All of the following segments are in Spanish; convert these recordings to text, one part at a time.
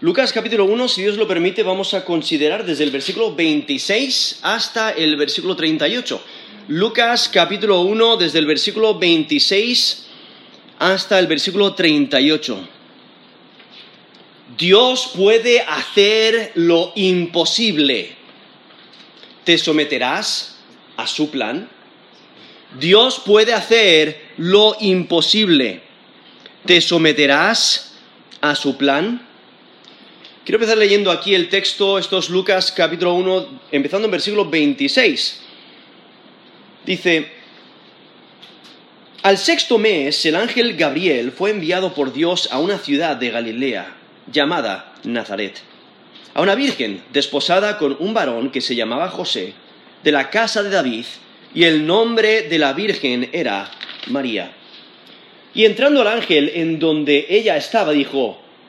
Lucas capítulo 1, si Dios lo permite, vamos a considerar desde el versículo 26 hasta el versículo 38. Lucas capítulo 1, desde el versículo 26 hasta el versículo 38. Dios puede hacer lo imposible. ¿Te someterás a su plan? Dios puede hacer lo imposible. ¿Te someterás a su plan? Quiero empezar leyendo aquí el texto, esto es Lucas capítulo 1, empezando en versículo 26. Dice, al sexto mes el ángel Gabriel fue enviado por Dios a una ciudad de Galilea llamada Nazaret, a una virgen desposada con un varón que se llamaba José, de la casa de David, y el nombre de la virgen era María. Y entrando al ángel en donde ella estaba, dijo,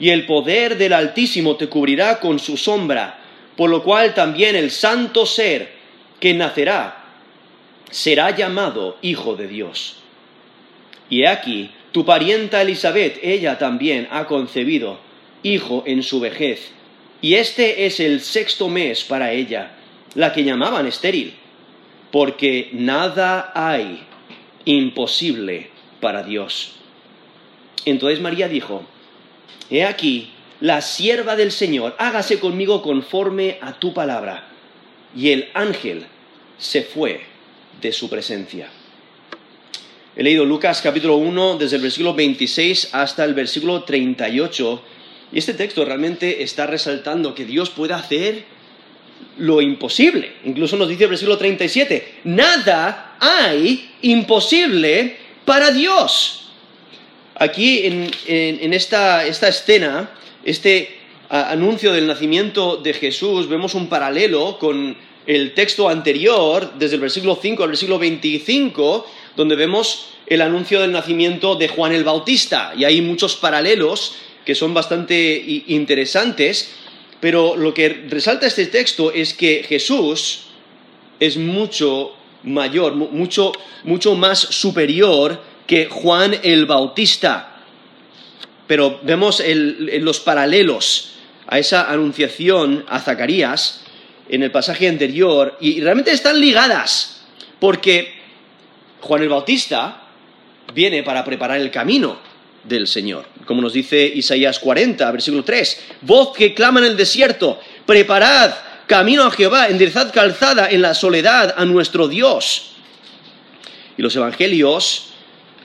y el poder del Altísimo te cubrirá con su sombra, por lo cual también el santo ser que nacerá será llamado Hijo de Dios. Y he aquí, tu parienta Elizabeth, ella también ha concebido hijo en su vejez, y este es el sexto mes para ella, la que llamaban estéril, porque nada hay imposible para Dios. Entonces María dijo, He aquí, la sierva del Señor, hágase conmigo conforme a tu palabra. Y el ángel se fue de su presencia. He leído Lucas capítulo 1 desde el versículo 26 hasta el versículo 38 y este texto realmente está resaltando que Dios puede hacer lo imposible. Incluso nos dice el versículo 37, nada hay imposible para Dios. Aquí en, esta, escena, este anuncio del nacimiento de Jesús, vemos un paralelo con el texto anterior, desde el versículo 5 al versículo 25, donde vemos el anuncio del nacimiento de Juan el Bautista. Y hay muchos paralelos que son bastante interesantes, pero lo que resalta este texto es que Jesús es mucho mayor, mucho, mucho más superior que Juan el Bautista. Pero vemos los paralelos a esa anunciación a Zacarías en el pasaje anterior y realmente están ligadas, porque Juan el Bautista viene para preparar el camino del Señor, como nos dice Isaías 40, versículo 3, voz que clama en el desierto, preparad camino a Jehová, enderezad calzada en la soledad a nuestro Dios. Y los evangelios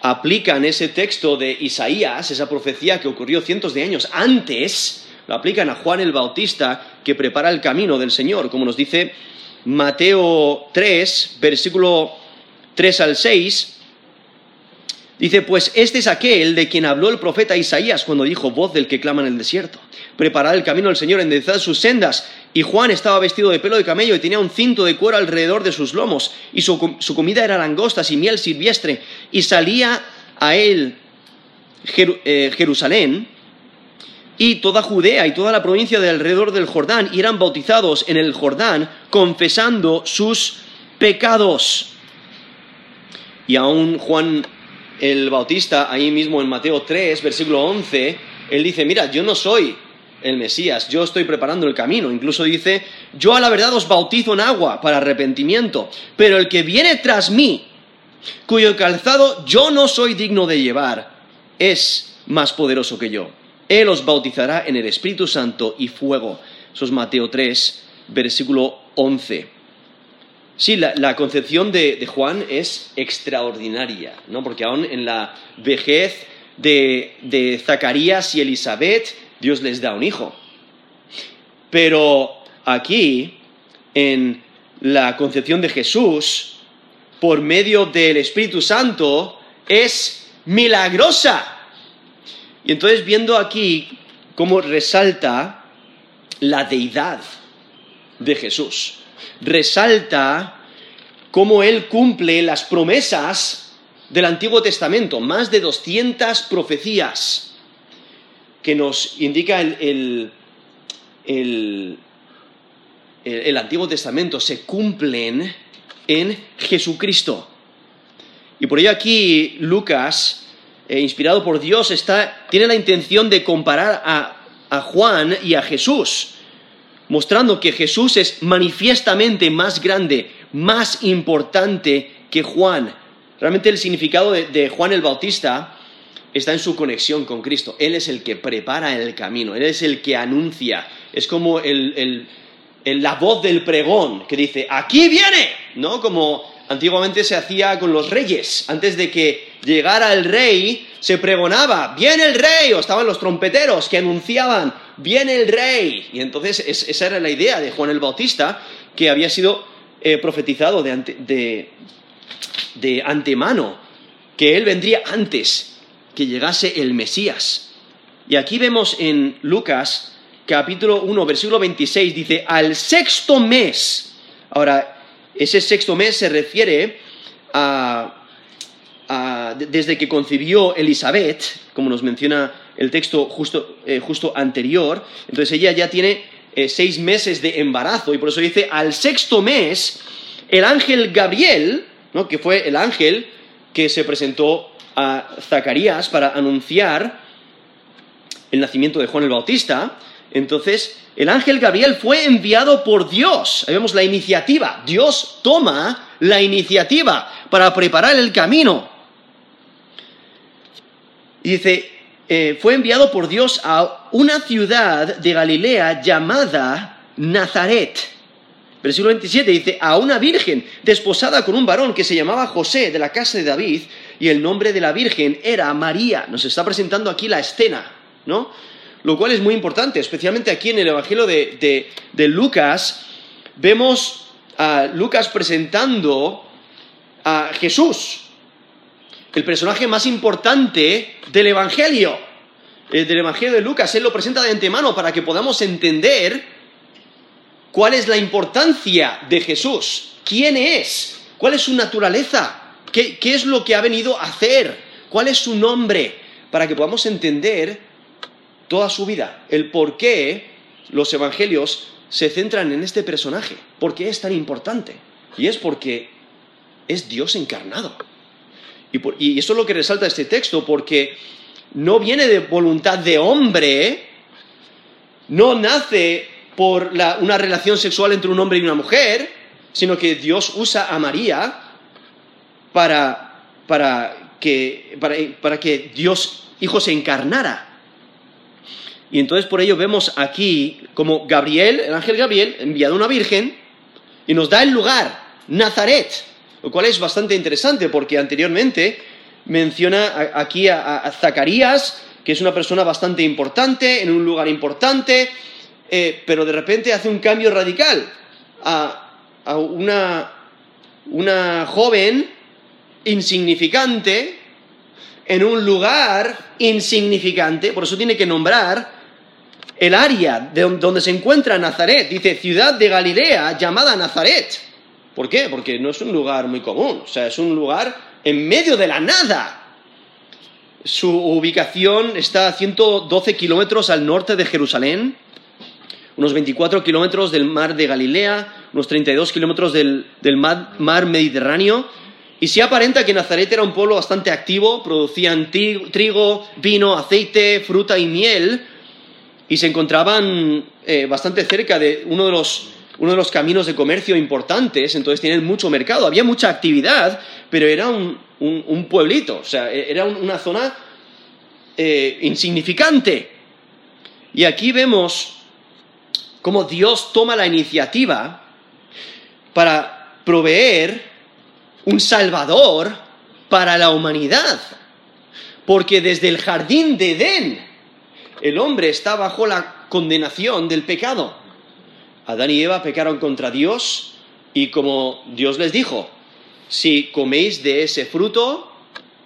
aplican ese texto de Isaías, esa profecía que ocurrió cientos de años antes, lo aplican a Juan el Bautista que prepara el camino del Señor, como nos dice Mateo 3, versículo 3 al 6. Dice, pues este es aquel de quien habló el profeta Isaías cuando dijo, voz del que clama en el desierto. Preparad el camino del Señor, enderezad sus sendas. Y Juan estaba vestido de pelo de camello y tenía un cinto de cuero alrededor de sus lomos. Y su, comida era langostas y miel silvestre. Y salía a él eh, Jerusalén y toda Judea y toda la provincia de alrededor del Jordán y eran bautizados en el Jordán confesando sus pecados. Y aún Juan el Bautista, ahí mismo en Mateo 3, versículo 11, él dice, mira, yo no soy el Mesías, yo estoy preparando el camino. Incluso dice, yo a la verdad os bautizo en agua para arrepentimiento, pero el que viene tras mí, cuyo calzado yo no soy digno de llevar, es más poderoso que yo. Él os bautizará en el Espíritu Santo y fuego. Eso es Mateo 3, versículo 11. Sí, la, concepción de, Juan es extraordinaria, ¿no? Porque aún en la vejez de, de Zacarías y Elizabeth, Dios les da un hijo. Pero aquí, en la concepción de Jesús, por medio del Espíritu Santo, es milagrosa. Y entonces viendo aquí cómo resalta la deidad de Jesús resalta cómo Él cumple las promesas del Antiguo Testamento, más de 200 profecías que nos indica el, el, Antiguo Testamento se cumplen en Jesucristo. Y por ello aquí Lucas, eh, inspirado por Dios, tiene la intención de comparar a Juan y a Jesús mostrando que Jesús es manifiestamente más grande, más importante que Juan. Realmente el significado de, Juan el Bautista está en su conexión con Cristo. Él es el que prepara el camino, Él es el que anuncia. Es como la voz del pregón que dice, aquí viene, ¿no? Como antiguamente se hacía con los reyes. Antes de que llegara el rey, se pregonaba, viene el rey, o estaban los trompeteros que anunciaban, viene el rey. Y entonces esa era la idea de Juan el Bautista, que había sido eh, profetizado de, de antemano, que él vendría antes que llegase el Mesías. Y aquí vemos en Lucas capítulo 1, versículo 26, dice, al sexto mes. Ahora, ese sexto mes se refiere a, desde que concibió Elizabeth, como nos menciona el texto justo, eh, anterior, entonces ella ya tiene eh, seis meses de embarazo y por eso dice, al sexto mes, el ángel Gabriel, ¿no? que fue el ángel que se presentó a Zacarías para anunciar el nacimiento de Juan el Bautista, entonces el ángel Gabriel fue enviado por Dios. Ahí vemos la iniciativa. Dios toma la iniciativa para preparar el camino. Y dice, eh, fue enviado por Dios a una ciudad de Galilea llamada Nazaret. Versículo 27 dice, a una virgen desposada con un varón que se llamaba José de la casa de David y el nombre de la virgen era María. Nos está presentando aquí la escena, ¿no? Lo cual es muy importante, especialmente aquí en el Evangelio de, Lucas, vemos a Lucas presentando a Jesús, el personaje más importante del Evangelio, eh, del Evangelio de Lucas. Él lo presenta de antemano para que podamos entender cuál es la importancia de Jesús, quién es, cuál es su naturaleza, qué, qué es lo que ha venido a hacer, cuál es su nombre, para que podamos entender toda su vida, el por qué los evangelios se centran en este personaje, por qué es tan importante. Y es porque es Dios encarnado. Y, eso es lo que resalta este texto, porque no viene de voluntad de hombre, no nace por una relación sexual entre un hombre y una mujer, sino que Dios usa a María para, para, que, para que Dios Hijo se encarnara y entonces por ello vemos aquí como Gabriel, el ángel Gabriel, enviado a una virgen y nos da el lugar, Nazaret, lo cual es bastante interesante porque anteriormente menciona aquí a, Zacarías, que es una persona bastante importante, en un lugar importante, eh, pero de repente hace un cambio radical a, a una, una joven insignificante en un lugar insignificante, por eso tiene que nombrar el área de donde se encuentra Nazaret. Dice ciudad de Galilea llamada Nazaret. ¿Por qué? Porque no es un lugar muy común, o sea, es un lugar en medio de la nada. Su ubicación está a 112 kilómetros al norte de Jerusalén, unos 24 kilómetros del mar de Galilea, unos 32 kilómetros del, mar, Mediterráneo. Y se aparenta que Nazaret era un pueblo bastante activo, producían trigo, vino, aceite, fruta y miel, y se encontraban eh, bastante cerca de uno de, los, uno de los caminos de comercio importantes, entonces tienen mucho mercado, había mucha actividad, pero era un, un, pueblito, o sea, e, era una zona eh, insignificante. Y aquí vemos cómo Dios toma la iniciativa para proveer un Salvador para la humanidad. Porque desde el jardín de Edén, el hombre está bajo la condenación del pecado. Adán y Eva pecaron contra Dios y como Dios les dijo, si coméis de ese fruto,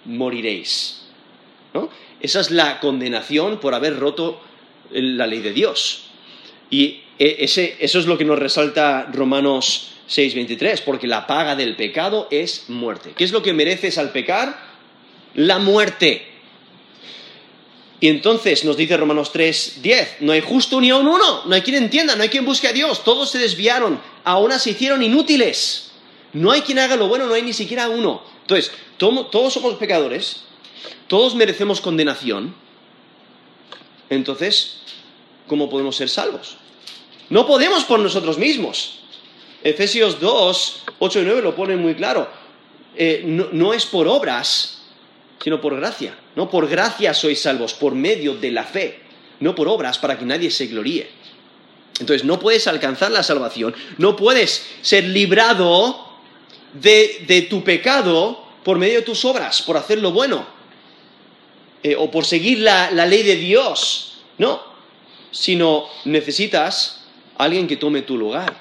moriréis. Esa es la condenación por haber roto la ley de Dios. Y e, eso es lo que nos resalta Romanos 6:23, porque la paga del pecado es muerte. ¿Qué es lo que mereces al pecar? La muerte. Y entonces nos dice Romanos 3:10, no hay justo ni aun uno, no hay quien entienda, no hay quien busque a Dios, todos se desviaron, aún se hicieron inútiles. No hay quien haga lo bueno, no hay ni siquiera uno. Entonces, todos somos pecadores, todos merecemos condenación. Entonces, ¿cómo podemos ser salvos? No podemos por nosotros mismos. Efesios 2, 8 y 9 lo ponen muy claro. Eh, no, es por obras, sino por gracia. No por gracia sois salvos, por medio de la fe, no por obras para que nadie se gloríe. Entonces no puedes alcanzar la salvación, no puedes ser librado de, tu pecado por medio de tus obras, por hacer lo bueno, eh, o por seguir la, la ley de Dios. No, sino necesitas alguien que tome tu lugar.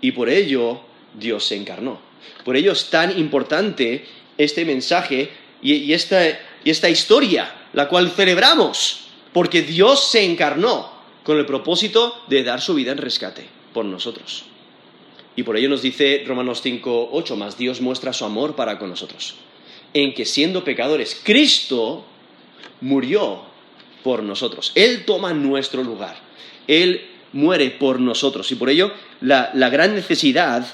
Y por ello Dios se encarnó. Por ello es tan importante este mensaje y, esta, y esta historia, la cual celebramos, porque Dios se encarnó con el propósito de dar su vida en rescate por nosotros. Y por ello nos dice Romanos 5, 8, más Dios muestra su amor para con nosotros, en que siendo pecadores, Cristo murió por nosotros. Él toma nuestro lugar. Él muere por nosotros. Y por ello la, gran necesidad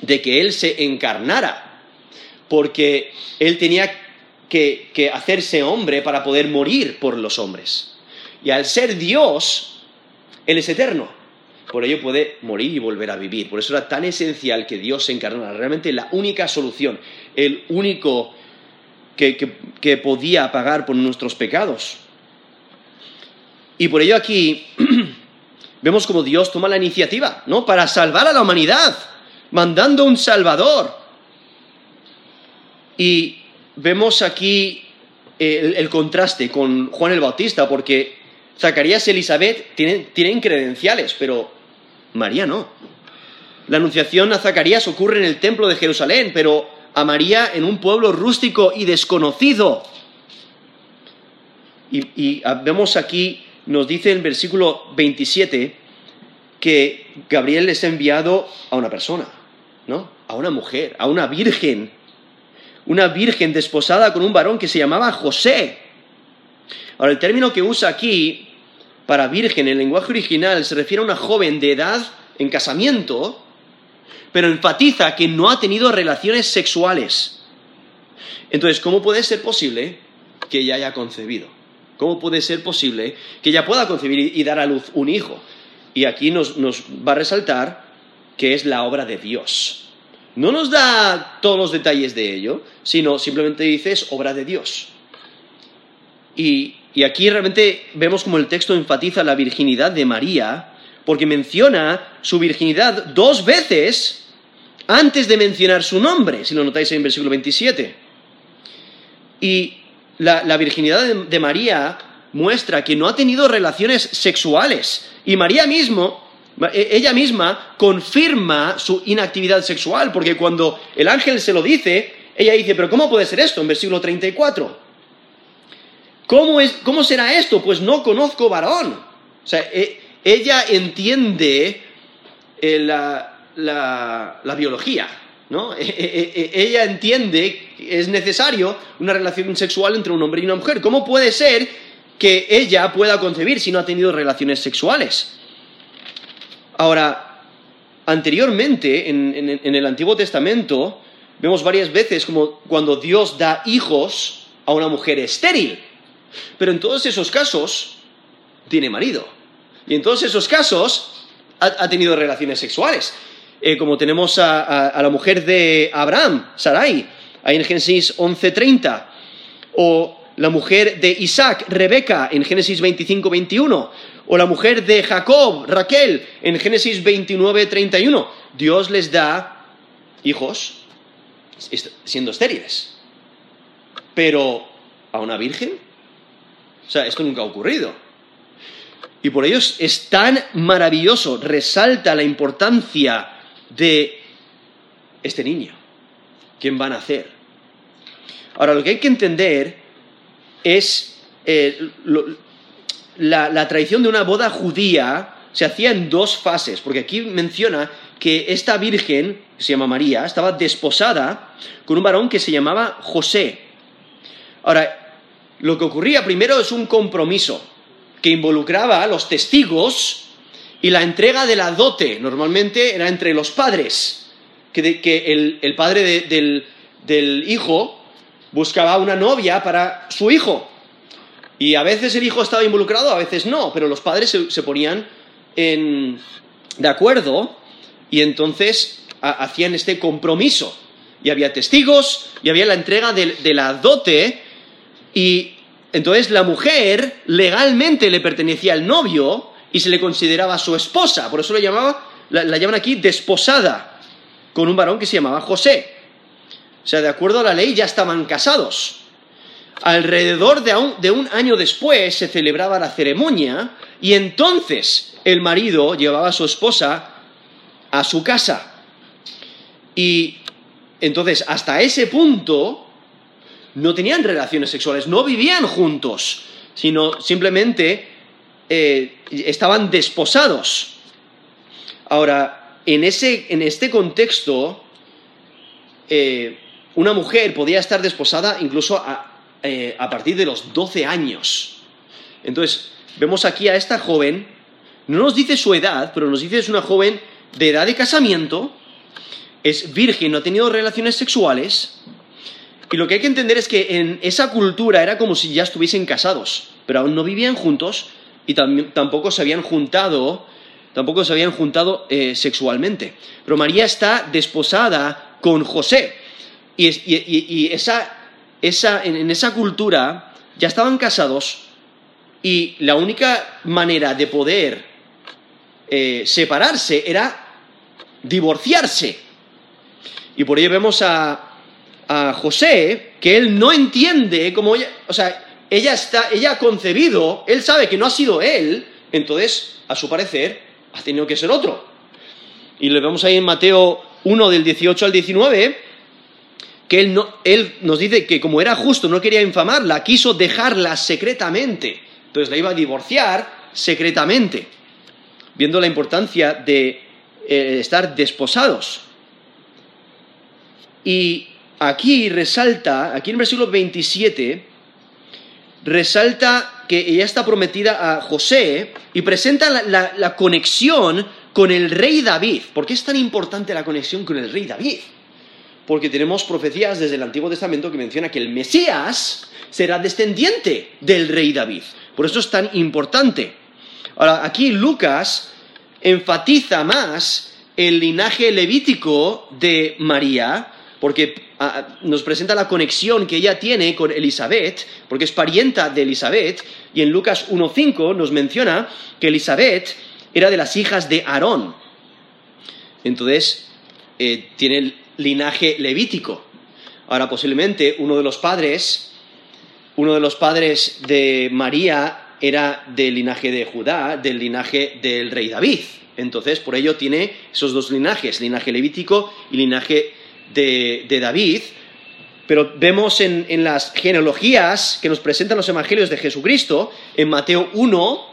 de que Él se encarnara, porque Él tenía que, hacerse hombre para poder morir por los hombres. Y al ser Dios, Él es eterno. Por ello puede morir y volver a vivir. Por eso era tan esencial que Dios se encarnara. Realmente la única solución, el único que, que podía pagar por nuestros pecados. Y por ello aquí vemos como Dios toma la iniciativa, ¿no? Para salvar a la humanidad, mandando un Salvador. Y vemos aquí el, contraste con Juan el Bautista, porque Zacarías y Elizabeth tienen, credenciales, pero María no. La anunciación a Zacarías ocurre en el templo de Jerusalén, pero a María en un pueblo rústico y desconocido. Y, y, vemos aquí nos dice el versículo 27 que Gabriel les ha enviado a una persona, ¿no? A una mujer, a una virgen. Una virgen desposada con un varón que se llamaba José. Ahora, el término que usa aquí para virgen en el lenguaje original se refiere a una joven de edad en casamiento, pero enfatiza que no ha tenido relaciones sexuales. Entonces, ¿cómo puede ser posible que ella haya concebido? ¿Cómo puede ser posible que ella pueda concebir y dar a luz un hijo? Y aquí nos, va a resaltar que es la obra de Dios. No nos da todos los detalles de ello, sino simplemente dice es obra de Dios. Y, y aquí realmente vemos como el texto enfatiza la virginidad de María, porque menciona su virginidad dos veces antes de mencionar su nombre, si lo notáis en versículo 27. Y la, virginidad de, María muestra que no ha tenido relaciones sexuales. Y María mismo, ella misma confirma su inactividad sexual, porque cuando el ángel se lo dice, ella dice, pero ¿cómo puede ser esto? En versículo 34. ¿Cómo, es, cómo será esto? Pues no conozco varón. O sea, e, ella entiende eh, la biología, ¿no? E, e, e, ella entiende que es necesario una relación sexual entre un hombre y una mujer. ¿Cómo puede ser que ella pueda concebir si no ha tenido relaciones sexuales? Ahora, anteriormente, en, el Antiguo Testamento, vemos varias veces como cuando Dios da hijos a una mujer estéril. Pero en todos esos casos, tiene marido. Y en todos esos casos, ha tenido relaciones sexuales. Eh, como tenemos a, la mujer de Abraham, Sarai, ahí en Génesis 11:30, o la mujer de Isaac, Rebeca, en Génesis 25-21, O la mujer de Jacob, Raquel, en Génesis 29, 31. Dios les da hijos siendo estériles. Pero a una virgen, o sea, esto nunca ha ocurrido. Y por ello es tan maravilloso, resalta la importancia de este niño, quién va a nacer. Ahora, lo que hay que entender es eh, la, la tradición de una boda judía se hacía en dos fases, porque aquí menciona que esta virgen, que se llama María, estaba desposada con un varón que se llamaba José. Ahora, lo que ocurría primero es un compromiso que involucraba a los testigos y la entrega de la dote. Normalmente era entre los padres, que, el, padre del, hijo buscaba una novia para su hijo. Y a veces el hijo estaba involucrado, a veces no, pero los padres se, ponían de acuerdo y entonces hacían este compromiso. Y había testigos, y había la entrega de, la dote, y entonces la mujer legalmente le pertenecía al novio y se le consideraba su esposa. Por eso la, llamaba, la, llaman aquí desposada, con un varón que se llamaba José. O sea, de acuerdo a la ley ya estaban casados. Alrededor de un año después se celebraba la ceremonia y entonces el marido llevaba a su esposa a su casa. Y entonces, hasta ese punto, no tenían relaciones sexuales, no vivían juntos, sino simplemente eh, estaban desposados. Ahora, en, ese, en este contexto, eh, una mujer podía estar desposada incluso a, eh, a partir de los 12 años. Entonces, vemos aquí a esta joven, no nos dice su edad, pero nos dice es una joven de edad de casamiento, es virgen, no ha tenido relaciones sexuales, y lo que hay que entender es que en esa cultura era como si ya estuviesen casados, pero aún no vivían juntos y tampoco se habían juntado, tampoco se habían juntado eh, sexualmente. Pero María está desposada con José. Y, en esa cultura ya estaban casados y la única manera de poder eh, separarse era divorciarse. Y por ello vemos a, José que él no entiende cómo ella, o sea, ella está, ella ha concebido, él sabe que no ha sido él, entonces, a su parecer, ha tenido que ser otro. Y le vemos ahí en Mateo 1 del 18 al 19, que él, no, él nos dice que como era justo, no quería infamarla, quiso dejarla secretamente. Entonces la iba a divorciar secretamente, viendo la importancia de eh, estar desposados. Y aquí resalta, aquí en el versículo 27, resalta que ella está prometida a José y presenta la, conexión con el rey David. ¿Por qué es tan importante la conexión con el rey David? Porque tenemos profecías desde el Antiguo Testamento que menciona que el Mesías será descendiente del rey David. Por eso es tan importante. Ahora, aquí Lucas enfatiza más el linaje levítico de María, porque ah, nos presenta la conexión que ella tiene con Elizabeth, porque es parienta de Elizabeth, y en Lucas 1.5 nos menciona que Elizabeth era de las hijas de Aarón. Entonces, eh, tiene linaje levítico. Ahora, posiblemente uno de los padres, uno de los padres de María era del linaje de Judá, del linaje del rey David. Entonces, por ello tiene esos dos linajes, linaje levítico y linaje de, David. Pero vemos en, las genealogías que nos presentan los evangelios de Jesucristo, en Mateo 1,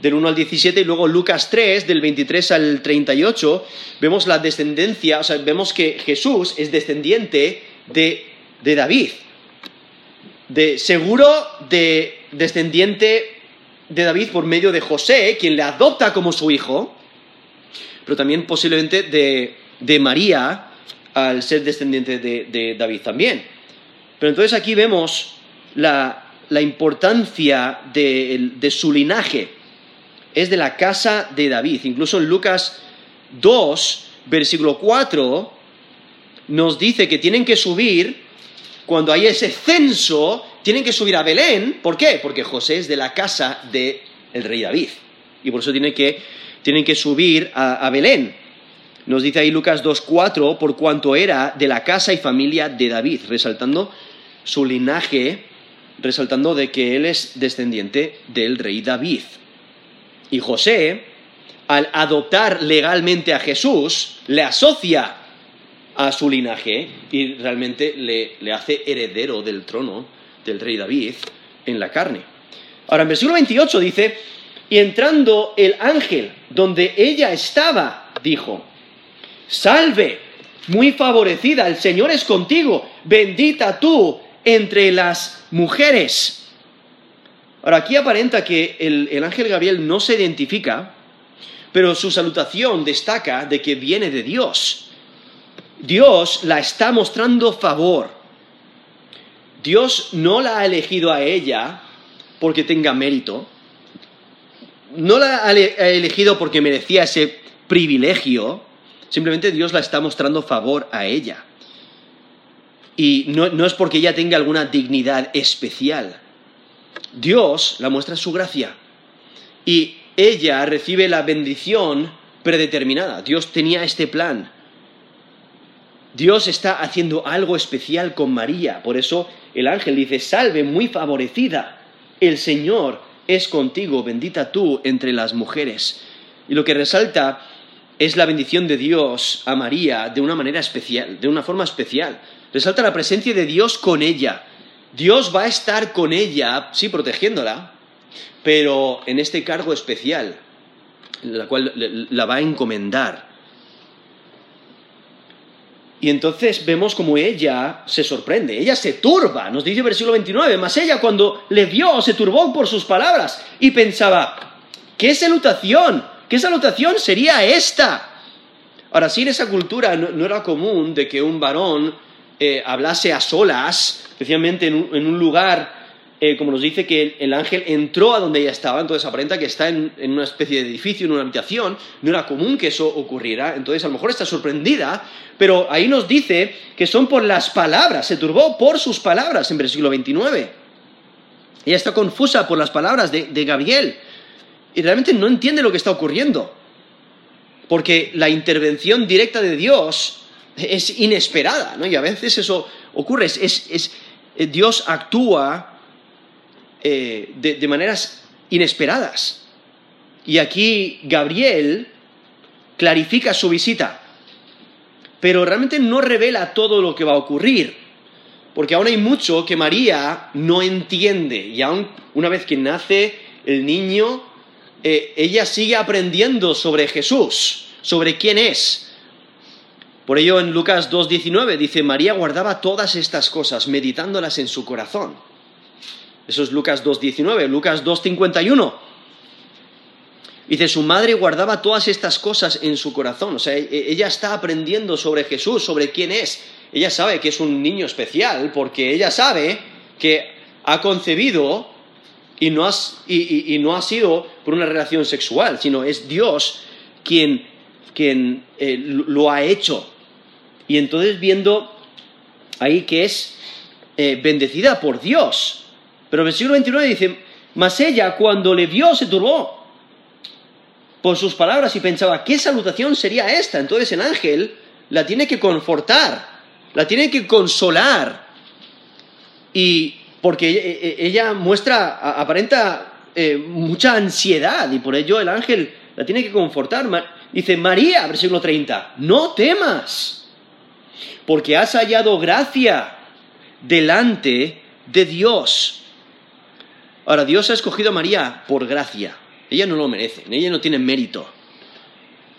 del 1 al 17, y luego Lucas 3, del 23 al 38, vemos la descendencia, o sea, vemos que Jesús es descendiente de, de David. De, seguro de descendiente de David por medio de José, quien le adopta como su hijo, pero también posiblemente de, María, al ser descendiente de, David también. Pero entonces aquí vemos la, importancia de, de, su linaje. Es de la casa de David. Incluso en Lucas 2, versículo 4, nos dice que tienen que subir, cuando hay ese censo, tienen que subir a Belén. ¿Por qué? Porque José es de la casa del rey David. y por eso tienen que, tienen que subir a, a Belén. Nos dice ahí Lucas 2.4, por cuanto era de la casa y familia de David, resaltando su linaje, resaltando de que él es descendiente del rey David. Y José, al adoptar legalmente a Jesús, le asocia a su linaje y realmente le, le hace heredero del trono del rey David en la carne. Ahora, en versículo 28 dice, y entrando el ángel donde ella estaba, dijo, salve, muy favorecida, el Señor es contigo, bendita tú entre las mujeres. Ahora, aquí aparenta que el, el ángel Gabriel no se identifica, pero su salutación destaca de que viene de Dios. Dios la está mostrando favor. Dios no la ha elegido a ella porque tenga mérito. No la ha elegido porque merecía ese privilegio. Simplemente Dios la está mostrando favor a ella. Y no, no es porque ella tenga alguna dignidad especial. Dios la muestra su gracia. Y ella recibe la bendición predeterminada. Dios tenía este plan. Dios está haciendo algo especial con María. Por eso el ángel dice, salve muy favorecida. El Señor es contigo, bendita tú entre las mujeres. Y lo que resalta es la bendición de Dios a María de una manera especial, de una forma especial. Resalta la presencia de Dios con ella. Dios va a estar con ella, sí, protegiéndola, pero en este cargo especial, la cual la va a encomendar. Y entonces vemos como ella se sorprende, ella se turba, nos dice el versículo 29, mas ella cuando le vio se turbó por sus palabras y pensaba, ¿qué salutación? ¿Qué salutación sería esta? Ahora, sí, en esa cultura no, era común de que un varón eh, hablase a solas, especialmente en un lugar eh, como nos dice que el, ángel entró a donde ella estaba, entonces aparenta que está en, una especie de edificio, en una habitación, no era común que eso ocurriera, entonces a lo mejor está sorprendida, pero ahí nos dice que son por las palabras, se turbó por sus palabras en versículo 29. Ella está confusa por las palabras de, de Gabriel y realmente no entiende lo que está ocurriendo, porque la intervención directa de Dios es inesperada, ¿no? Y a veces eso ocurre, es eh, Dios actúa eh, de, maneras inesperadas. Y aquí Gabriel clarifica su visita, pero realmente no revela todo lo que va a ocurrir, porque aún hay mucho que María no entiende, y aún una vez que nace el niño, eh, ella sigue aprendiendo sobre Jesús, sobre quién es. Por ello en Lucas 2.19 dice, María guardaba todas estas cosas, meditándolas en su corazón. Eso es Lucas 2.19, Lucas 2.51. Dice, su madre guardaba todas estas cosas en su corazón. O sea, e, e, ella está aprendiendo sobre Jesús, sobre quién es. Ella sabe que es un niño especial porque ella sabe que ha concebido y no, ha sido por una relación sexual, sino es Dios quien, eh, lo ha hecho. Y entonces viendo ahí que es eh, bendecida por Dios. Pero versículo 29 dice, mas ella cuando le vio se turbó por sus palabras y pensaba, ¿qué salutación sería esta? Entonces el ángel la tiene que confortar, la tiene que consolar. Y porque e, e, ella muestra, aparenta eh, mucha ansiedad y por ello el ángel la tiene que confortar. Dice, María, versículo 30, no temas, porque has hallado gracia delante de Dios. Ahora, Dios ha escogido a María por gracia. Ella no lo merece, ella no tiene mérito.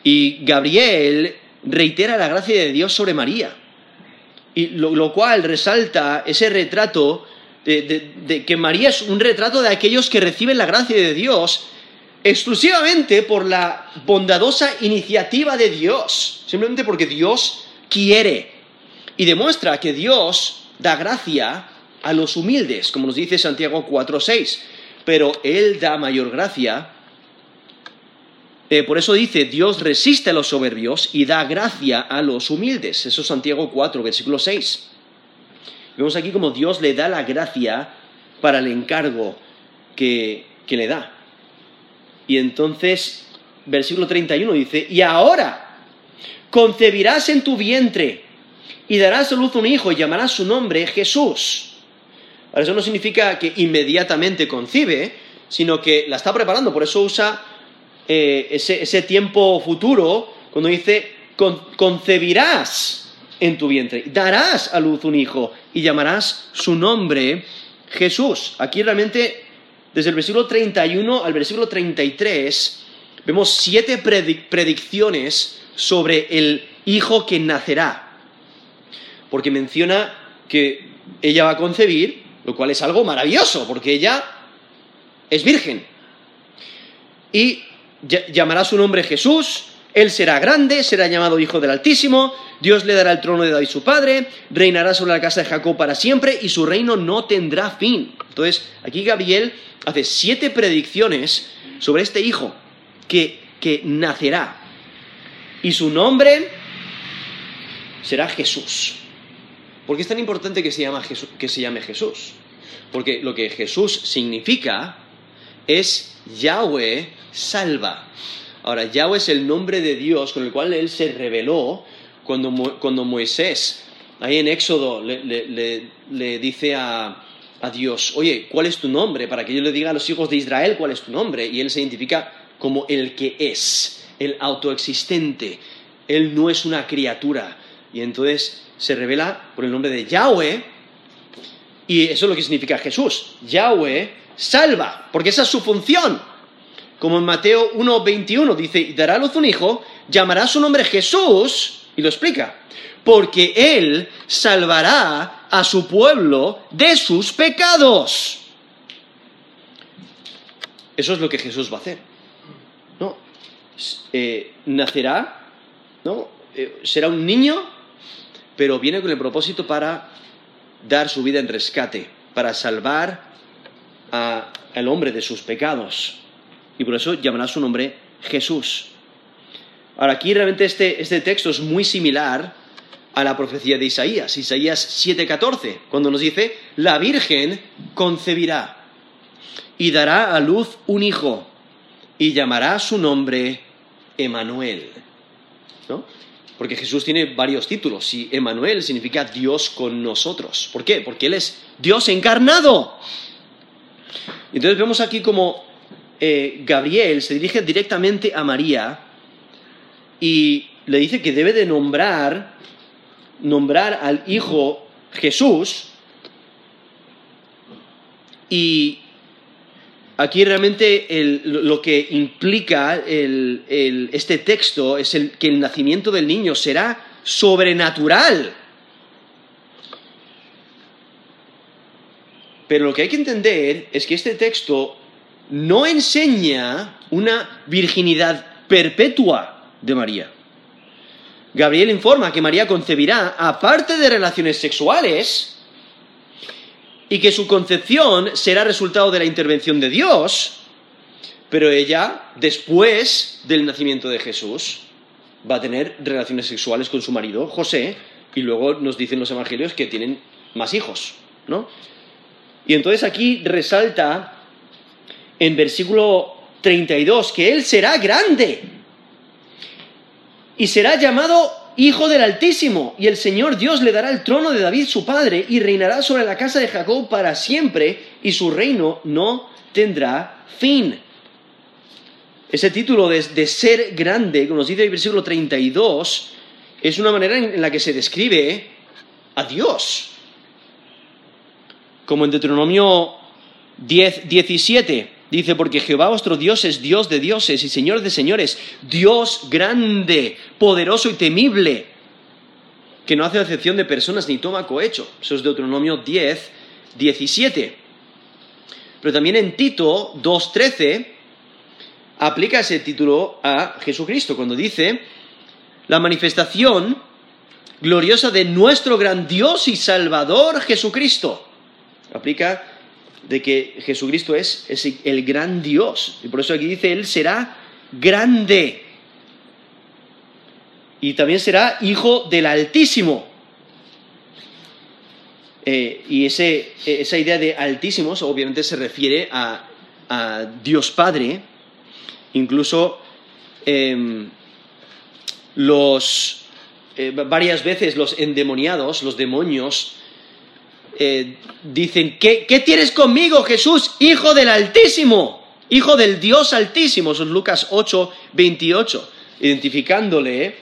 Y Gabriel reitera la gracia de Dios sobre María. Y lo, cual resalta ese retrato de, que María es un retrato de aquellos que reciben la gracia de Dios exclusivamente por la bondadosa iniciativa de Dios, simplemente porque Dios quiere y demuestra que Dios da gracia a los humildes, como nos dice Santiago 4.6, pero Él da mayor gracia. Eh, por eso dice, Dios resiste a los soberbios y da gracia a los humildes. Eso es Santiago 4, versículo 6. Vemos aquí como Dios le da la gracia para el encargo que, que le da. Y entonces, versículo 31 dice, y ahora concebirás en tu vientre y darás a luz un hijo y llamarás su nombre Jesús. Ahora, eso no significa que inmediatamente concibe, sino que la está preparando, por eso usa eh, ese, tiempo futuro cuando dice, concebirás en tu vientre, darás a luz un hijo y llamarás su nombre Jesús. Aquí realmente, desde el versículo 31 al versículo 33, vemos siete predicciones sobre el hijo que nacerá. Porque menciona que ella va a concebir, lo cual es algo maravilloso, porque ella es virgen. Y llamará su nombre Jesús, él será grande, será llamado Hijo del Altísimo, Dios le dará el trono de David su padre, reinará sobre la casa de Jacob para siempre y su reino no tendrá fin. Entonces, aquí Gabriel hace siete predicciones sobre este hijo que, que nacerá. Y su nombre será Jesús. ¿Por qué es tan importante que se, llama Jesús, que se llame Jesús? Porque lo que Jesús significa es Yahweh salva. Ahora, Yahweh es el nombre de Dios con el cual Él se reveló cuando, Moisés, ahí en Éxodo, le, dice a, a, Dios, oye, ¿cuál es tu nombre? Para que yo le diga a los hijos de Israel cuál es tu nombre. Y Él se identifica como el que es, el autoexistente. Él no es una criatura. Y entonces se revela por el nombre de Yahweh. Y eso es lo que significa Jesús. Yahweh salva, porque esa es su función. Como en Mateo 1.21 dice, dará a luz un hijo, llamará su nombre Jesús, y lo explica, porque él salvará a su pueblo de sus pecados. Eso es lo que Jesús va a hacer. ¿no? Eh, nacerá, ¿no? Eh, será un niño, pero viene con el propósito para dar su vida en rescate, para salvar al hombre de sus pecados y por eso llamará su nombre Jesús. Ahora, aquí realmente este, este, texto es muy similar a la profecía de Isaías, Isaías 7:14, cuando nos dice, la Virgen concebirá y dará a luz un hijo y llamará su nombre Emanuel. ¿No? Porque Jesús tiene varios títulos y Emanuel significa Dios con nosotros. ¿Por qué? Porque Él es Dios encarnado. Entonces vemos aquí como eh, Gabriel se dirige directamente a María y le dice que debe de nombrar, nombrar al hijo Jesús. Y aquí realmente lo que implica este texto es que el nacimiento del niño será sobrenatural. Pero lo que hay que entender es que este texto no enseña una virginidad perpetua de María. Gabriel informa que María concebirá, aparte de relaciones sexuales, y que su concepción será resultado de la intervención de Dios, pero ella, después del nacimiento de Jesús, va a tener relaciones sexuales con su marido, José, y luego nos dicen los evangelios que tienen más hijos, ¿no? Y entonces aquí resalta en versículo 32 que Él será grande y será llamado Hijo del Altísimo, y el Señor Dios le dará el trono de David su padre, y reinará sobre la casa de Jacob para siempre, y su reino no tendrá fin. Ese título de, ser grande, como nos dice el versículo 32, es una manera en la que se describe a Dios. Como en Deuteronomio 10, 17. Dice, porque Jehová vuestro Dios es Dios de dioses y Señor de señores, Dios grande, poderoso y temible, que no hace excepción de personas ni toma cohecho. Eso es Deuteronomio 10, 17. Pero también en Tito 2.13 aplica ese título a Jesucristo, cuando dice, la manifestación gloriosa de nuestro gran Dios y Salvador Jesucristo. Aplica de que Jesucristo es, el gran Dios. Y por eso aquí dice, Él será grande. Y también será hijo del Altísimo. Eh, y esa idea de altísimos obviamente se refiere a, Dios Padre. Incluso em, los, eh, varias veces los endemoniados, los demonios, eh, dicen, ¿qué, ¿qué tienes conmigo, Jesús, Hijo del Altísimo? Hijo del Dios Altísimo, son Lucas 8, 28, identificándole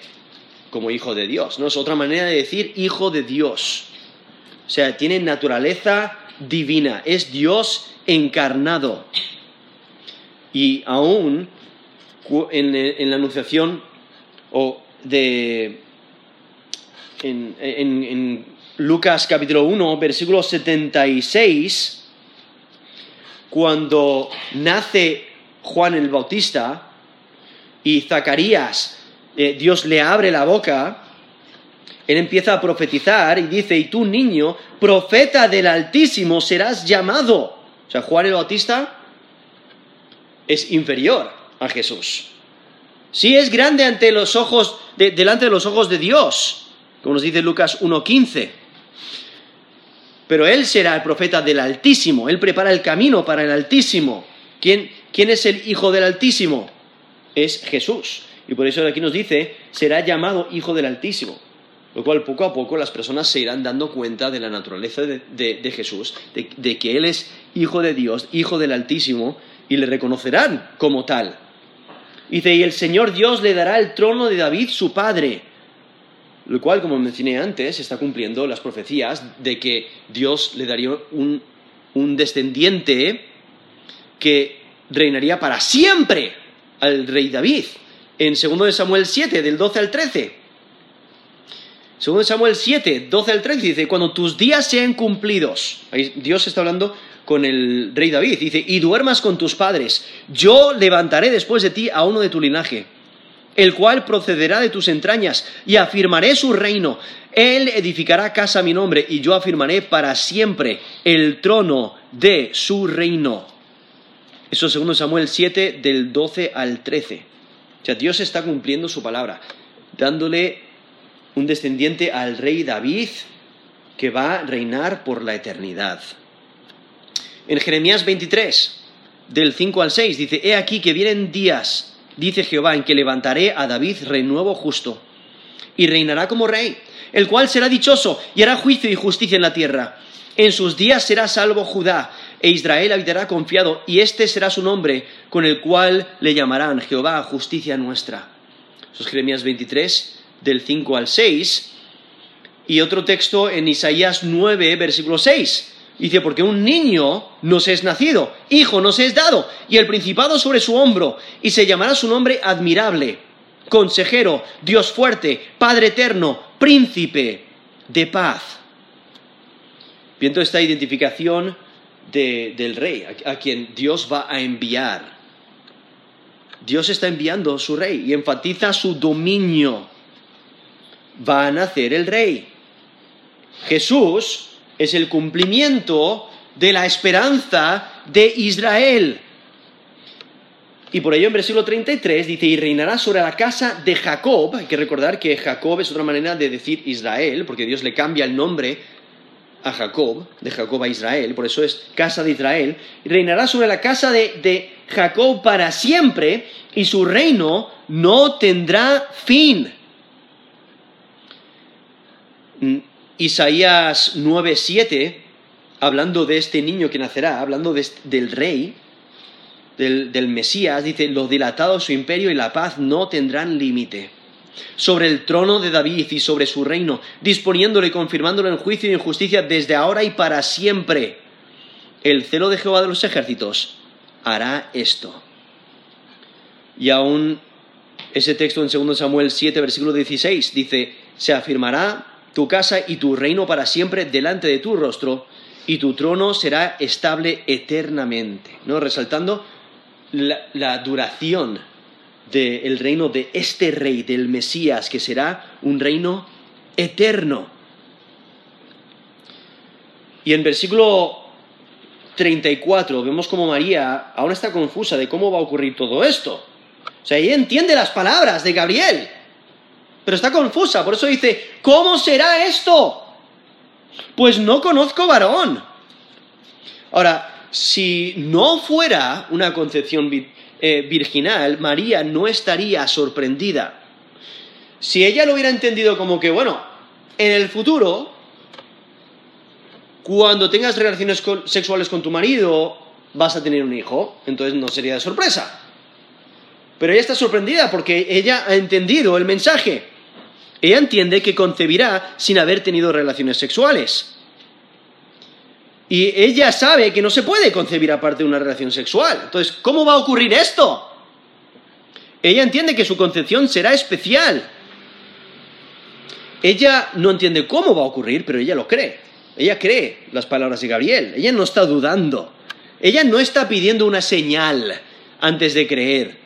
como Hijo de Dios, ¿no? Es otra manera de decir Hijo de Dios. O sea, tiene naturaleza divina, es Dios encarnado. Y aún en, la anunciación o de en, Lucas capítulo 1, versículo 76, cuando nace Juan el Bautista y Zacarías, eh, Dios le abre la boca, él empieza a profetizar y dice, y tú niño, profeta del Altísimo serás llamado. O sea, Juan el Bautista es inferior a Jesús. Sí es grande ante los ojos, delante de los ojos de Dios, como nos dice Lucas 1.15. Pero Él será el profeta del Altísimo, Él prepara el camino para el Altísimo. ¿Quién, quién es el Hijo del Altísimo? Es Jesús. Y por eso aquí nos dice, será llamado Hijo del Altísimo. Lo cual poco a poco las personas se irán dando cuenta de la naturaleza de, Jesús, de, que Él es Hijo de Dios, Hijo del Altísimo, y le reconocerán como tal. Dice, y el Señor Dios le dará el trono de David, su padre. Lo cual, como mencioné antes, está cumpliendo las profecías de que Dios le daría un, un descendiente que reinaría para siempre al rey David. En 2 Samuel 7, del 12 al 13. 2 Samuel 7, 12 al 13 dice, cuando tus días sean cumplidos, Dios está hablando con el rey David. Dice, y duermas con tus padres, yo levantaré después de ti a uno de tu linaje, el cual procederá de tus entrañas, y afirmaré su reino. Él edificará casa a mi nombre, y yo afirmaré para siempre el trono de su reino. Eso segundo Samuel 7, del 12 al 13. O sea, Dios está cumpliendo su palabra, dándole un descendiente al rey David que va a reinar por la eternidad. En Jeremías 23, del 5 al 6, dice, He aquí que vienen días, dice Jehová, en que levantaré a David renuevo justo, y reinará como rey, el cual será dichoso, y hará juicio y justicia en la tierra. En sus días será salvo Judá, e Israel habitará confiado, y este será su nombre, con el cual le llamarán Jehová, justicia nuestra. Eso es Jeremías 23, del 5 al 6. Y otro texto en Isaías 9, versículo 6 Dice, porque un niño nos es nacido, hijo nos es dado, y el principado sobre su hombro, y se llamará su nombre admirable, consejero, Dios fuerte, Padre eterno, príncipe de paz. Viendo esta identificación del rey, a, quien Dios va a enviar. Dios está enviando su rey y enfatiza su dominio. Va a nacer el rey. Jesús es el cumplimiento de la esperanza de Israel. Y por ello en versículo 33 dice, y reinará sobre la casa de Jacob. Hay que recordar que Jacob es otra manera de decir Israel, porque Dios le cambia el nombre a Jacob, de Jacob a Israel, por eso es casa de Israel. Reinará sobre la casa de, de Jacob para siempre, y su reino no tendrá fin. Isaías 9:7, hablando de este niño que nacerá, hablando del rey, del, del, Mesías, dice, lo dilatado su imperio y la paz no tendrán límite. Sobre el trono de David y sobre su reino, disponiéndolo y confirmándolo en juicio y en justicia desde ahora y para siempre. El celo de Jehová de los ejércitos hará esto. Y aún ese texto en 2 Samuel 7, versículo 16, dice, se afirmará tu casa y tu reino para siempre delante de tu rostro, y tu trono será estable eternamente. ¿no? Resaltando la, duración del reino de este rey, del Mesías, que será un reino eterno. Y en versículo 34 vemos como María aún está confusa de cómo va a ocurrir todo esto. O sea, ella entiende las palabras de Gabriel, pero está confusa, por eso dice, ¿cómo será esto? Pues no conozco varón. Ahora, si no fuera una concepción eh, virginal, María no estaría sorprendida. Si ella lo hubiera entendido como que, bueno, en el futuro, cuando tengas relaciones sexuales con tu marido, vas a tener un hijo, entonces no sería de sorpresa. Pero ella está sorprendida porque ella ha entendido el mensaje. Ella entiende que concebirá sin haber tenido relaciones sexuales. Y ella sabe que no se puede concebir aparte de una relación sexual. Entonces, ¿cómo va a ocurrir esto? Ella entiende que su concepción será especial. Ella no entiende cómo va a ocurrir, pero ella lo cree. Ella cree las palabras de Gabriel. Ella no está dudando. Ella no está pidiendo una señal antes de creer.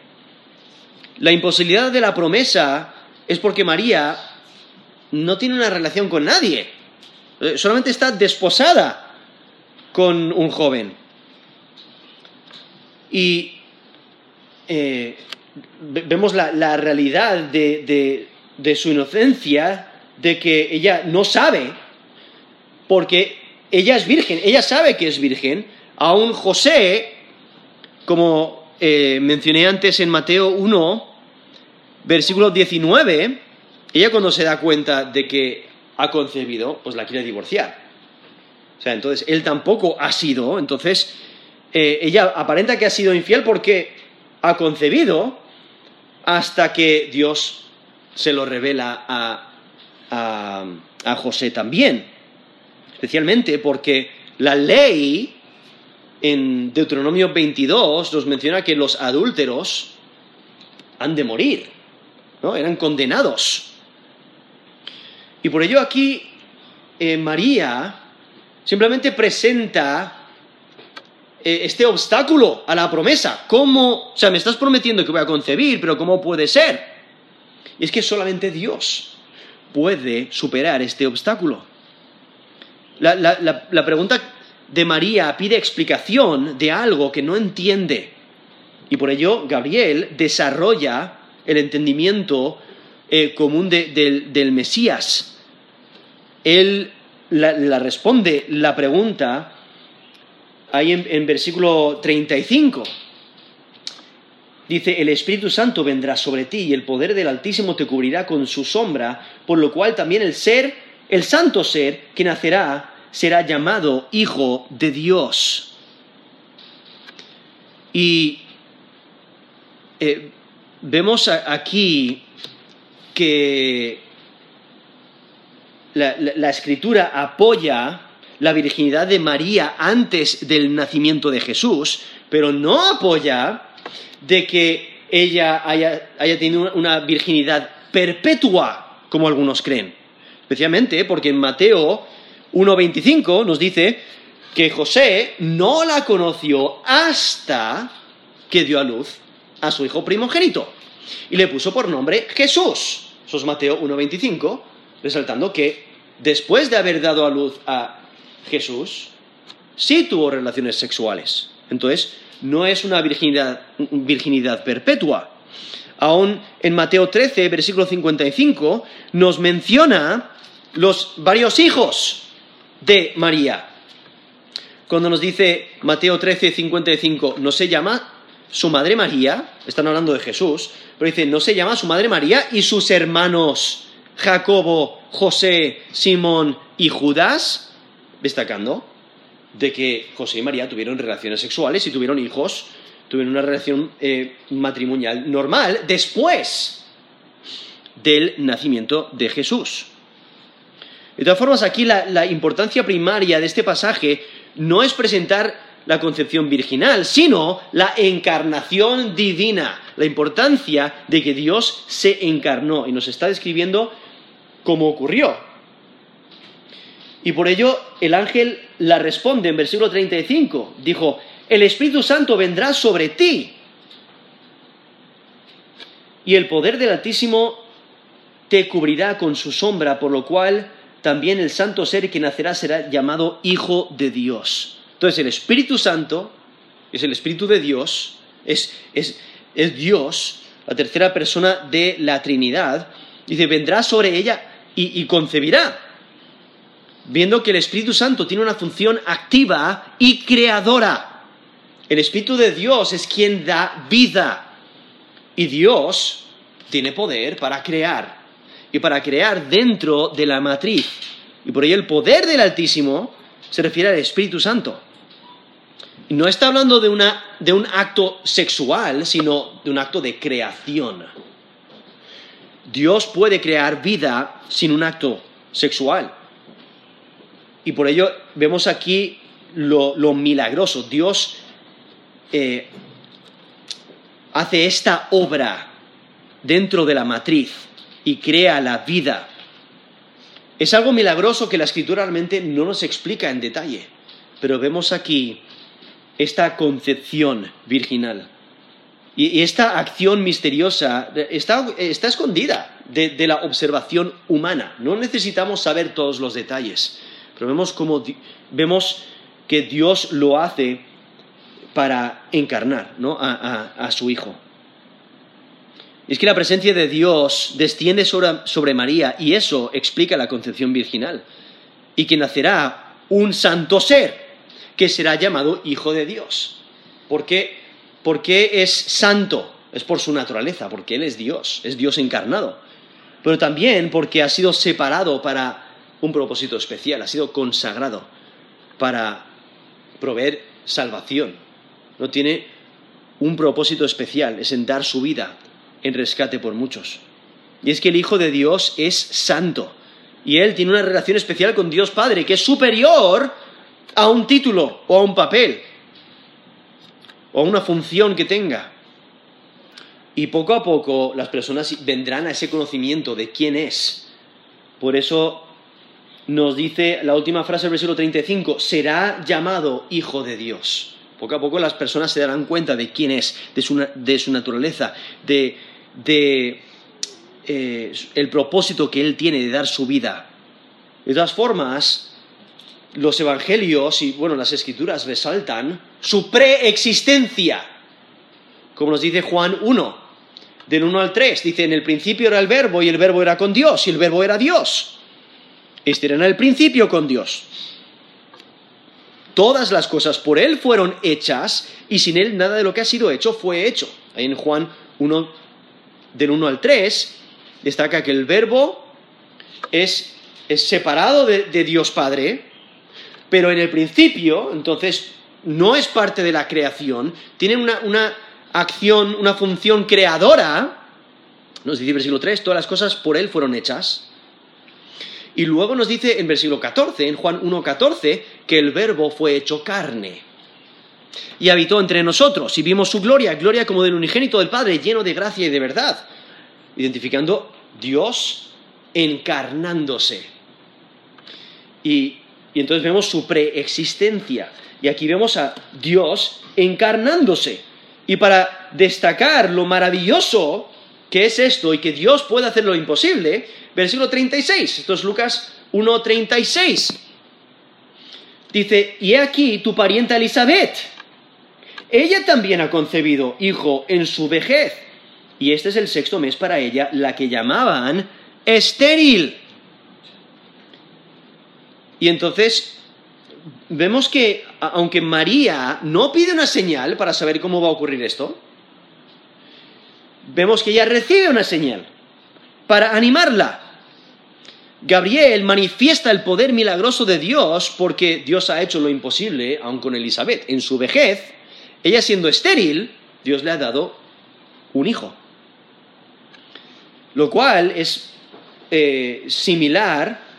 La imposibilidad de la promesa es porque María no tiene una relación con nadie. Eh, solamente está desposada con un joven. Y eh, vemos la, realidad de, su inocencia, de que ella no sabe, porque ella es virgen, ella sabe que es virgen. Aún José, como eh, mencioné antes en Mateo 1, versículo 19, ella cuando se da cuenta de que ha concebido, pues la quiere divorciar. O sea, entonces él tampoco ha sido, entonces eh, ella aparenta que ha sido infiel porque ha concebido hasta que Dios se lo revela a, a, José también. Especialmente porque la ley en Deuteronomio 22 nos menciona que los adúlteros han de morir, ¿no? Eran condenados. Y por ello aquí eh, María simplemente presenta eh, este obstáculo a la promesa. ¿Cómo? O sea, me estás prometiendo que voy a concebir, pero ¿cómo puede ser? Y es que solamente Dios puede superar este obstáculo. La, la pregunta de María pide explicación de algo que no entiende. Y por ello Gabriel desarrolla el entendimiento eh, común del, Mesías. Él la, responde la pregunta ahí en, en versículo 35. Dice, el Espíritu Santo vendrá sobre ti y el poder del Altísimo te cubrirá con su sombra, por lo cual también el ser, el santo ser que nacerá, será llamado Hijo de Dios. Y eh, vemos aquí que la, escritura apoya la virginidad de María antes del nacimiento de Jesús, pero no apoya de que ella haya, tenido una virginidad perpetua, como algunos creen. Especialmente porque en Mateo 1.25 nos dice que José no la conoció hasta que dio a luz a su hijo primogénito y le puso por nombre Jesús. Eso es Mateo 1.25, resaltando que después de haber dado a luz a Jesús, sí tuvo relaciones sexuales. Entonces, no es una virginidad, virginidad perpetua. Aún en Mateo 13, versículo 55, nos menciona los varios hijos de María. Cuando nos dice Mateo 13, 55, no se llama su madre María, están hablando de Jesús, pero dice, no se llama su madre María y sus hermanos Jacobo, José, Simón y Judas, destacando de que José y María tuvieron relaciones sexuales y tuvieron hijos, tuvieron una relación eh, matrimonial normal después del nacimiento de Jesús. De todas formas, aquí la importancia primaria de este pasaje no es presentar la concepción virginal, sino la encarnación divina, la importancia de que Dios se encarnó y nos está describiendo cómo ocurrió. Y por ello el ángel la responde en versículo 35, dijo, el Espíritu Santo vendrá sobre ti y el poder del Altísimo te cubrirá con su sombra, por lo cual también el santo ser que nacerá será llamado Hijo de Dios. Entonces el Espíritu Santo es el Espíritu de Dios, es, Dios, la tercera persona de la Trinidad, dice, vendrá sobre ella y, y concebirá, viendo que el Espíritu Santo tiene una función activa y creadora. El Espíritu de Dios es quien da vida. Y Dios tiene poder para crear. Y para crear dentro de la matriz. Y por ello el poder del Altísimo se refiere al Espíritu Santo. No está hablando de, una, de un acto sexual, sino de un acto de creación. Dios puede crear vida sin un acto sexual. Y por ello vemos aquí lo, milagroso. Dios eh, hace esta obra dentro de la matriz y crea la vida. Es algo milagroso que la escritura realmente no nos explica en detalle, pero vemos aquí esta concepción virginal. Y, esta acción misteriosa está, escondida de, la observación humana. No necesitamos saber todos los detalles, pero vemos, como, vemos que Dios lo hace para encarnar a, su Hijo. es que la presencia de Dios desciende sobre, sobre, María y eso explica la concepción virginal. Y que nacerá un santo ser que será llamado Hijo de Dios. ¿Por qué? ¿Por qué es santo? Es por su naturaleza, porque Él es Dios, es Dios encarnado. Pero también porque ha sido separado para un propósito especial, ha sido consagrado para proveer salvación. No tiene un propósito especial, es en dar su vida en rescate por muchos. Y es que el Hijo de Dios es santo. Y Él tiene una relación especial con Dios Padre, que es superior a un título o a un papel o una función que tenga. Y poco a poco las personas vendrán a ese conocimiento de quién es. Por eso nos dice la última frase del versículo 35, será llamado Hijo de Dios. Poco a poco las personas se darán cuenta de quién es, de su, naturaleza, de, eh, el propósito que Él tiene de dar su vida. De todas formas, los evangelios y, bueno, las escrituras resaltan su preexistencia. Como nos dice Juan 1, del 1 al 3. Dice, en el principio era el verbo y el verbo era con Dios y el verbo era Dios. Este era en el principio con Dios. Todas las cosas por Él fueron hechas y sin Él nada de lo que ha sido hecho fue hecho. Ahí en Juan 1, del 1 al 3, destaca que el verbo es, separado de Dios Padre, pero en el principio, entonces, no es parte de la creación, tiene una, acción, una función creadora. Nos dice versículo 3, todas las cosas por él fueron hechas. Y luego nos dice en versículo 14, en Juan 1.14, que el verbo fue hecho carne. Y habitó entre nosotros y vimos su gloria, gloria como del unigénito del Padre, lleno de gracia y de verdad. Identificando Dios encarnándose. Y y entonces vemos su preexistencia. Y aquí vemos a Dios encarnándose. Y para destacar lo maravilloso que es esto y que Dios puede hacer lo imposible, versículo 36, esto es Lucas 1.36. Dice, y he aquí tu parienta Elizabeth. Ella también ha concebido hijo en su vejez. Y este es el sexto mes para ella, la que llamaban estéril y entonces vemos que aunque María no pide una señal para saber cómo va a ocurrir esto, vemos que ella recibe una señal para animarla. Gabriel manifiesta el poder milagroso de Dios porque Dios ha hecho lo imposible, aun con Elizabeth. En su vejez, ella siendo estéril, Dios le ha dado un hijo. Lo cual es eh, similar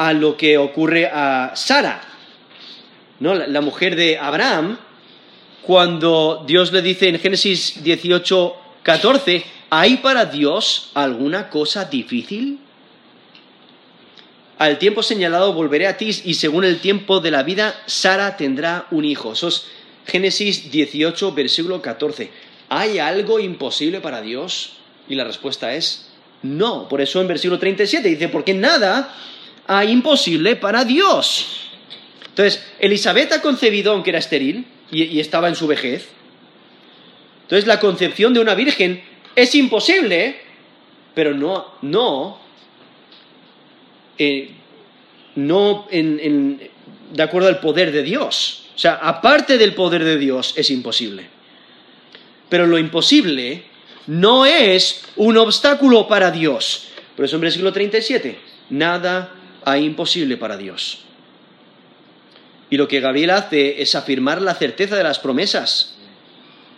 a lo que ocurre a Sara, ¿no? la, mujer de Abraham, cuando Dios le dice en Génesis 18, 14, ¿hay para Dios alguna cosa difícil? Al tiempo señalado volveré a ti y según el tiempo de la vida, Sara tendrá un hijo. Eso es Génesis 18, versículo 14. ¿Hay algo imposible para Dios? Y la respuesta es no. Por eso en versículo 37 dice, porque nada a imposible para Dios. Entonces, Elizabeth ha concebido aunque era estéril y, estaba en su vejez. Entonces, la concepción de una virgen es imposible, pero no, no, eh, no de acuerdo al poder de Dios, sea, aparte del poder de Dios, es imposible. Pero lo imposible no es un obstáculo para Dios. Por eso en versículo 37, nada hay imposible para Dios. Y lo que Gabriel hace es afirmar la certeza de las promesas.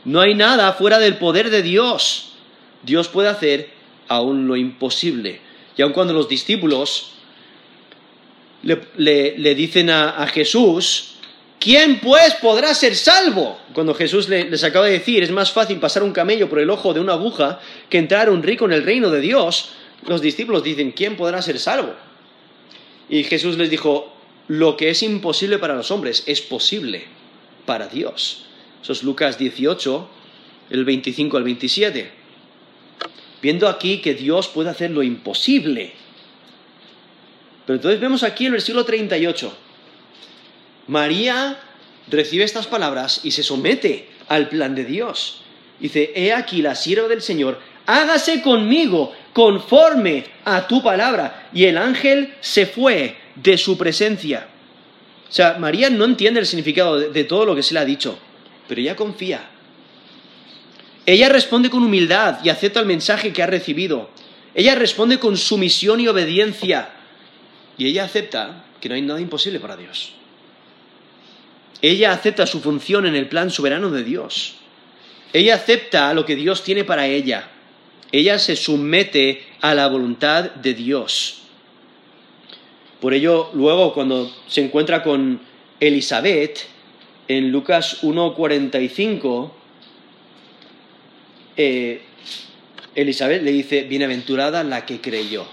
No hay nada fuera del poder de Dios. Dios puede hacer aún lo imposible. Y aun cuando los discípulos le, dicen a, Jesús, ¿quién pues podrá ser salvo? Cuando Jesús les acaba de decir, es más fácil pasar un camello por el ojo de una aguja que entrar un rico en el reino de Dios, los discípulos dicen, ¿quién podrá ser salvo? Y Jesús les dijo, lo que es imposible para los hombres es posible para Dios. Eso es Lucas 18, el 25 al 27. Viendo aquí que Dios puede hacer lo imposible. Pero entonces vemos aquí el versículo 38. María recibe estas palabras y se somete al plan de Dios. Dice, he aquí la sierva del Señor, hágase conmigo conforme a tu palabra. Y el ángel se fue de su presencia. O sea, María no entiende el significado de, todo lo que se le ha dicho, pero ella confía. Ella responde con humildad y acepta el mensaje que ha recibido. Ella responde con sumisión y obediencia. Y ella acepta que no hay nada imposible para Dios. Ella acepta su función en el plan soberano de Dios. Ella acepta lo que Dios tiene para ella. Ella se somete a la voluntad de Dios. Por ello, luego, cuando se encuentra con Elizabeth, en Lucas 1.45, eh, Elizabeth le dice, bienaventurada la que creyó.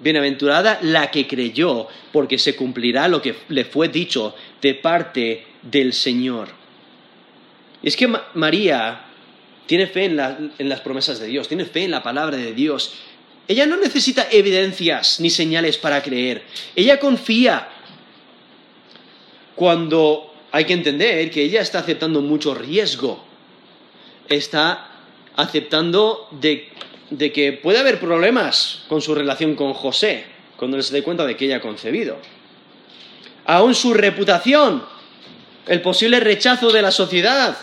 Bienaventurada la que creyó, porque se cumplirá lo que le fue dicho de parte del Señor. es que María tiene fe en, las promesas de Dios, tiene fe en la palabra de Dios. Ella no necesita evidencias ni señales para creer. Ella confía. Cuando hay que entender que ella está aceptando mucho riesgo. Está aceptando de, de que puede haber problemas con su relación con José, cuando se dé cuenta de que ella ha concebido. Aún su reputación, el posible rechazo de la sociedad,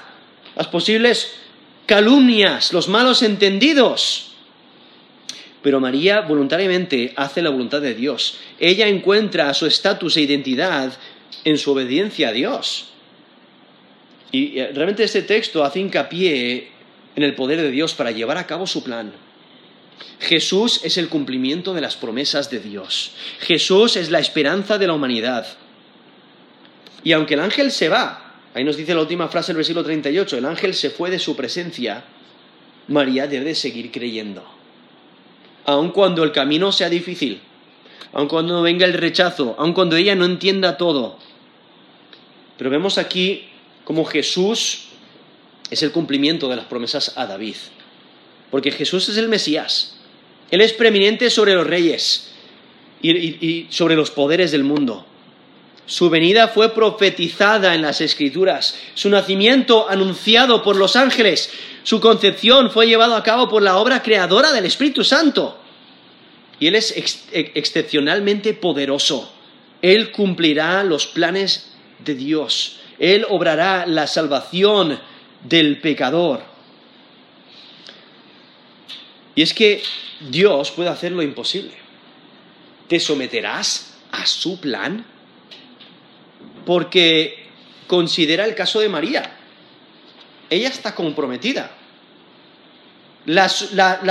las posibles calumnias, los malos entendidos. Pero María voluntariamente hace la voluntad de Dios. Ella encuentra su estatus e identidad en su obediencia a Dios. Y eh, realmente este texto hace hincapié en el poder de Dios para llevar a cabo su plan. Jesús es el cumplimiento de las promesas de Dios. Jesús es la esperanza de la humanidad. Y aunque el ángel se va, ahí nos dice la última frase del versículo 38, el ángel se fue de su presencia, María debe seguir creyendo. Aun cuando el camino sea difícil, aun cuando venga el rechazo, aun cuando ella no entienda todo. Pero vemos aquí como Jesús es el cumplimiento de las promesas a David. Porque Jesús es el Mesías. Él es preeminente sobre los reyes y, y sobre los poderes del mundo. Su venida fue profetizada en las Escrituras, su nacimiento anunciado por los ángeles, su concepción fue llevado a cabo por la obra creadora del Espíritu Santo. Y Él es excepcionalmente poderoso. Él cumplirá los planes de Dios. Él obrará la salvación del pecador. Y es que Dios puede hacer lo imposible. ¿Te someterás a su plan? Porque considera el caso de María. Ella está comprometida. La,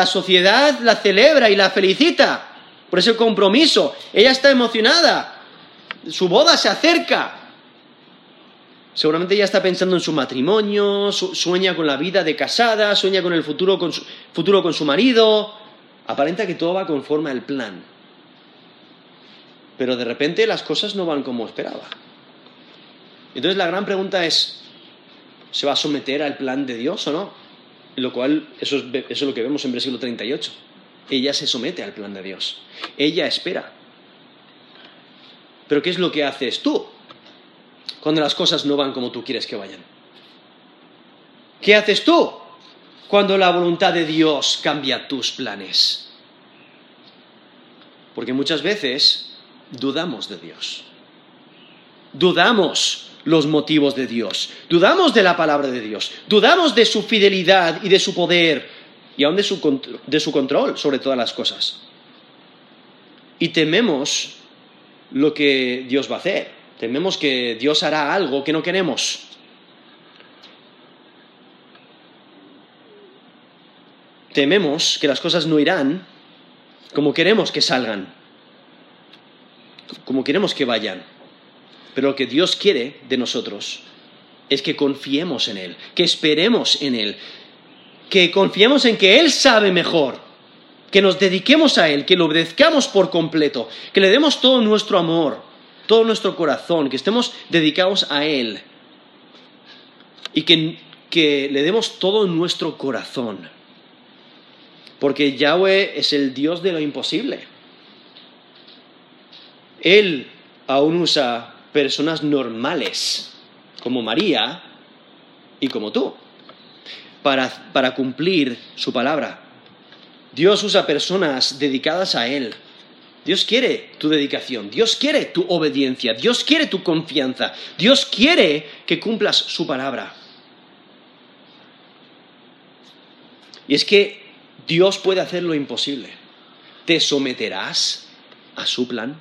sociedad la celebra y la felicita por ese compromiso. Ella está emocionada. Su boda se acerca. Seguramente ella está pensando en su matrimonio, sueña con la vida de casada, sueña con el futuro con su, futuro con su marido. Aparenta que todo va conforme al plan. Pero de repente las cosas no van como esperaba. Entonces la gran pregunta es, ¿se va a someter al plan de Dios o no? lo cual, eso es, eso es lo que vemos en versículo 38. Ella se somete al plan de Dios. Ella espera. Pero ¿qué es lo que haces tú cuando las cosas no van como tú quieres que vayan? ¿Qué haces tú cuando la voluntad de Dios cambia tus planes? Porque muchas veces dudamos de Dios. Dudamos los motivos de Dios, dudamos de la palabra de Dios, dudamos de su fidelidad y de su poder y aún de su, de su control sobre todas las cosas. Y tememos lo que Dios va a hacer, tememos que Dios hará algo que no queremos. Tememos que las cosas no irán como queremos que salgan, como queremos que vayan. Pero lo que Dios quiere de nosotros es que confiemos en Él, que esperemos en Él, que confiemos en que Él sabe mejor, que nos dediquemos a Él, que lo obedezcamos por completo, que le demos todo nuestro amor, todo nuestro corazón, que estemos dedicados a Él y que, que le demos todo nuestro corazón. Porque Yahweh es el Dios de lo imposible. Él aún usa personas normales, como María y como tú, para, cumplir su palabra. Dios usa personas dedicadas a Él. Dios quiere tu dedicación, Dios quiere tu obediencia, Dios quiere tu confianza, Dios quiere que cumplas su palabra. Y es que Dios puede hacer lo imposible. ¿Te someterás a su plan?